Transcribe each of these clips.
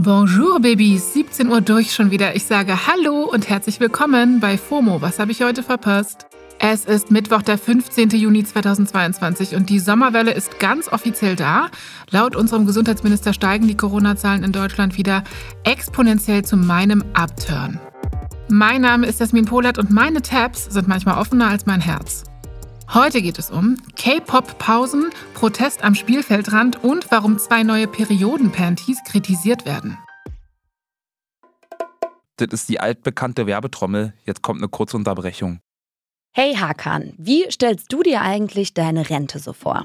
Bonjour Babys, 17 Uhr durch schon wieder. Ich sage Hallo und herzlich willkommen bei FOMO. Was habe ich heute verpasst? Es ist Mittwoch, der 15. Juni 2022 und die Sommerwelle ist ganz offiziell da. Laut unserem Gesundheitsminister steigen die Corona-Zahlen in Deutschland wieder exponentiell zu meinem Upturn. Mein Name ist Jasmin Polat und meine Tabs sind manchmal offener als mein Herz. Heute geht es um K-Pop-Pausen, Protest am Spielfeldrand und warum zwei neue Perioden-Panties kritisiert werden. Das ist die altbekannte Werbetrommel. Jetzt kommt eine kurze Unterbrechung. Hey Hakan, wie stellst du dir eigentlich deine Rente so vor?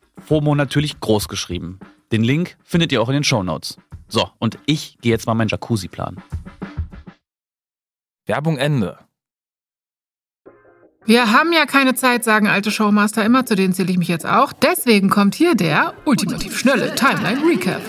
FOMO natürlich groß geschrieben. Den Link findet ihr auch in den Show Notes. So, und ich gehe jetzt mal meinen Jacuzzi planen. Werbung Ende. Wir haben ja keine Zeit, sagen alte Showmaster immer, zu denen zähle ich mich jetzt auch. Deswegen kommt hier der ultimativ schnelle Timeline Recap.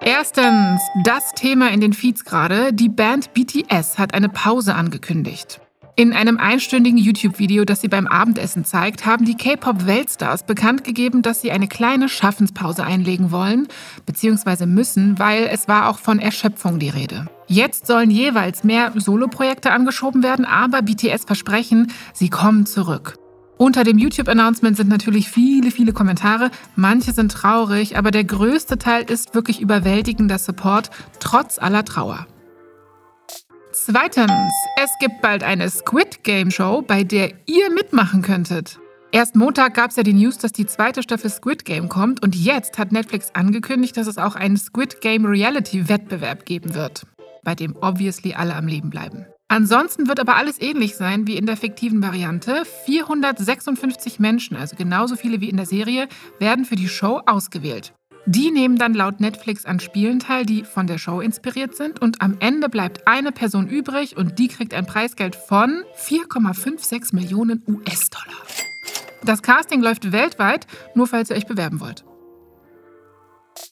Erstens, das Thema in den Feeds gerade. Die Band BTS hat eine Pause angekündigt. In einem einstündigen YouTube-Video, das sie beim Abendessen zeigt, haben die K-Pop-Weltstars bekannt gegeben, dass sie eine kleine Schaffenspause einlegen wollen, bzw. müssen, weil es war auch von Erschöpfung die Rede. Jetzt sollen jeweils mehr Soloprojekte angeschoben werden, aber BTS versprechen, sie kommen zurück. Unter dem YouTube-Announcement sind natürlich viele, viele Kommentare. Manche sind traurig, aber der größte Teil ist wirklich überwältigender Support, trotz aller Trauer. Zweitens, es gibt bald eine Squid Game Show, bei der ihr mitmachen könntet. Erst Montag gab es ja die News, dass die zweite Staffel Squid Game kommt und jetzt hat Netflix angekündigt, dass es auch einen Squid Game Reality Wettbewerb geben wird, bei dem obviously alle am Leben bleiben. Ansonsten wird aber alles ähnlich sein wie in der fiktiven Variante. 456 Menschen, also genauso viele wie in der Serie, werden für die Show ausgewählt. Die nehmen dann laut Netflix an Spielen teil, die von der Show inspiriert sind. Und am Ende bleibt eine Person übrig und die kriegt ein Preisgeld von 4,56 Millionen US-Dollar. Das Casting läuft weltweit, nur falls ihr euch bewerben wollt.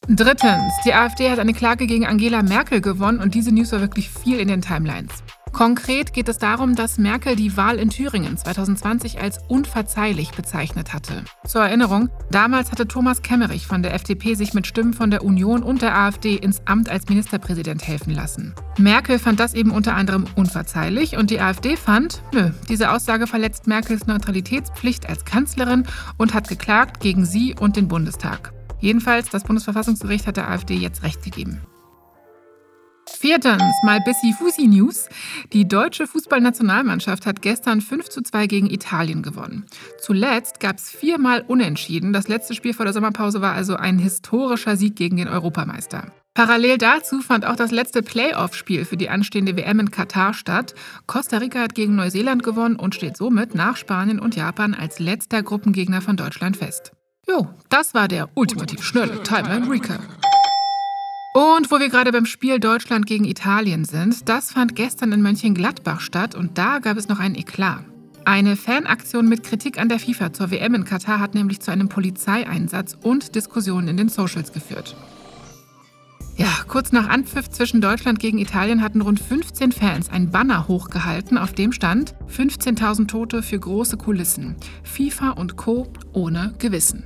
Drittens, die AfD hat eine Klage gegen Angela Merkel gewonnen und diese News war wirklich viel in den Timelines. Konkret geht es darum, dass Merkel die Wahl in Thüringen 2020 als unverzeihlich bezeichnet hatte. Zur Erinnerung, damals hatte Thomas Kemmerich von der FDP sich mit Stimmen von der Union und der AfD ins Amt als Ministerpräsident helfen lassen. Merkel fand das eben unter anderem unverzeihlich und die AfD fand, nö, diese Aussage verletzt Merkels Neutralitätspflicht als Kanzlerin und hat geklagt gegen sie und den Bundestag. Jedenfalls, das Bundesverfassungsgericht hat der AfD jetzt Recht gegeben. Viertens, mal Bissi Fusi News. Die deutsche Fußballnationalmannschaft hat gestern 5 zu 2 gegen Italien gewonnen. Zuletzt gab es viermal Unentschieden. Das letzte Spiel vor der Sommerpause war also ein historischer Sieg gegen den Europameister. Parallel dazu fand auch das letzte Playoff-Spiel für die anstehende WM in Katar statt. Costa Rica hat gegen Neuseeland gewonnen und steht somit nach Spanien und Japan als letzter Gruppengegner von Deutschland fest. Jo, das war der ultimativ schnelle Timeline Recap. Und wo wir gerade beim Spiel Deutschland gegen Italien sind, das fand gestern in Mönchengladbach statt und da gab es noch einen Eklat. Eine Fanaktion mit Kritik an der FIFA zur WM in Katar hat nämlich zu einem Polizeieinsatz und Diskussionen in den Socials geführt. Ja, kurz nach Anpfiff zwischen Deutschland gegen Italien hatten rund 15 Fans ein Banner hochgehalten, auf dem stand 15.000 Tote für große Kulissen. FIFA und Co. ohne Gewissen.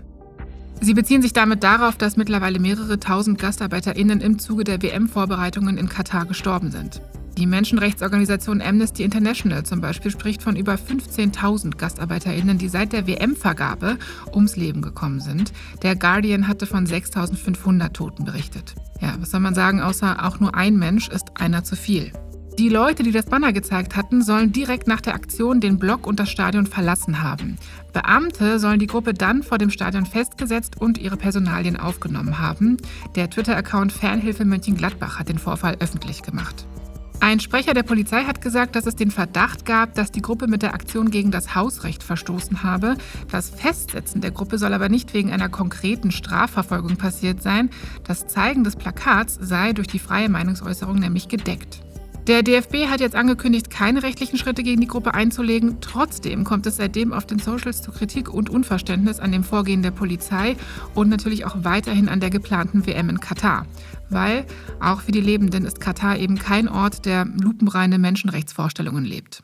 Sie beziehen sich damit darauf, dass mittlerweile mehrere tausend GastarbeiterInnen im Zuge der WM-Vorbereitungen in Katar gestorben sind. Die Menschenrechtsorganisation Amnesty International zum Beispiel spricht von über 15.000 GastarbeiterInnen, die seit der WM-Vergabe ums Leben gekommen sind. Der Guardian hatte von 6.500 Toten berichtet. Ja, was soll man sagen, außer auch nur ein Mensch ist einer zu viel. Die Leute, die das Banner gezeigt hatten, sollen direkt nach der Aktion den Block und das Stadion verlassen haben. Beamte sollen die Gruppe dann vor dem Stadion festgesetzt und ihre Personalien aufgenommen haben. Der Twitter-Account Fernhilfe Mönchengladbach hat den Vorfall öffentlich gemacht. Ein Sprecher der Polizei hat gesagt, dass es den Verdacht gab, dass die Gruppe mit der Aktion gegen das Hausrecht verstoßen habe. Das Festsetzen der Gruppe soll aber nicht wegen einer konkreten Strafverfolgung passiert sein. Das Zeigen des Plakats sei durch die freie Meinungsäußerung nämlich gedeckt. Der DFB hat jetzt angekündigt, keine rechtlichen Schritte gegen die Gruppe einzulegen. Trotzdem kommt es seitdem auf den Socials zu Kritik und Unverständnis an dem Vorgehen der Polizei und natürlich auch weiterhin an der geplanten WM in Katar. Weil auch für die Lebenden ist Katar eben kein Ort, der lupenreine Menschenrechtsvorstellungen lebt.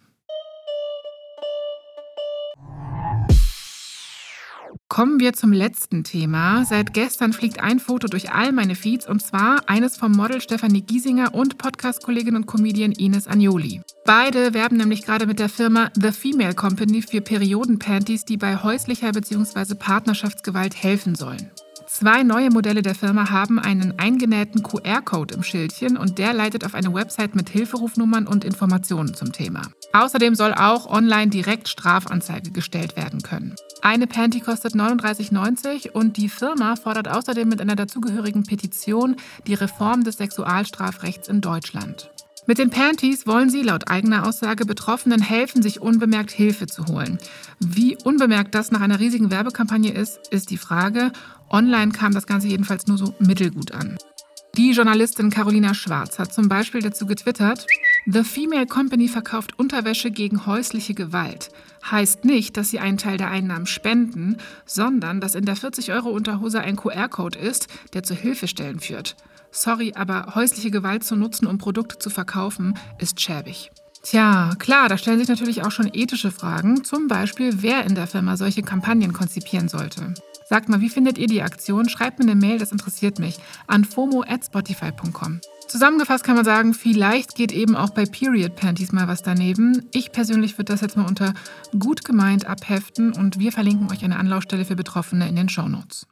Kommen wir zum letzten Thema. Seit gestern fliegt ein Foto durch all meine Feeds und zwar eines vom Model Stefanie Giesinger und Podcast-Kollegin und Comedian Ines Agnoli. Beide werben nämlich gerade mit der Firma The Female Company für Periodenpanties, die bei häuslicher bzw. Partnerschaftsgewalt helfen sollen. Zwei neue Modelle der Firma haben einen eingenähten QR-Code im Schildchen und der leitet auf eine Website mit Hilferufnummern und Informationen zum Thema. Außerdem soll auch online direkt Strafanzeige gestellt werden können. Eine Panty kostet 39,90 und die Firma fordert außerdem mit einer dazugehörigen Petition die Reform des Sexualstrafrechts in Deutschland. Mit den Panties wollen sie laut eigener Aussage Betroffenen helfen, sich unbemerkt Hilfe zu holen. Wie unbemerkt das nach einer riesigen Werbekampagne ist, ist die Frage. Online kam das Ganze jedenfalls nur so mittelgut an. Die Journalistin Carolina Schwarz hat zum Beispiel dazu getwittert, The Female Company verkauft Unterwäsche gegen häusliche Gewalt. Heißt nicht, dass sie einen Teil der Einnahmen spenden, sondern dass in der 40-Euro-Unterhose ein QR-Code ist, der zu Hilfestellen führt. Sorry, aber häusliche Gewalt zu nutzen, um Produkte zu verkaufen, ist schäbig. Tja, klar, da stellen sich natürlich auch schon ethische Fragen, zum Beispiel, wer in der Firma solche Kampagnen konzipieren sollte. Sagt mal, wie findet ihr die Aktion? Schreibt mir eine Mail, das interessiert mich, an fomo@spotify.com. Zusammengefasst kann man sagen, vielleicht geht eben auch bei Period Panties mal was daneben. Ich persönlich würde das jetzt mal unter gut gemeint abheften und wir verlinken euch eine Anlaufstelle für Betroffene in den Show Notes.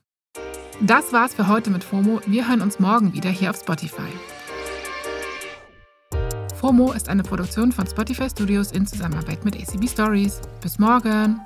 Das war's für heute mit FOMO. Wir hören uns morgen wieder hier auf Spotify. FOMO ist eine Produktion von Spotify Studios in Zusammenarbeit mit ACB Stories. Bis morgen!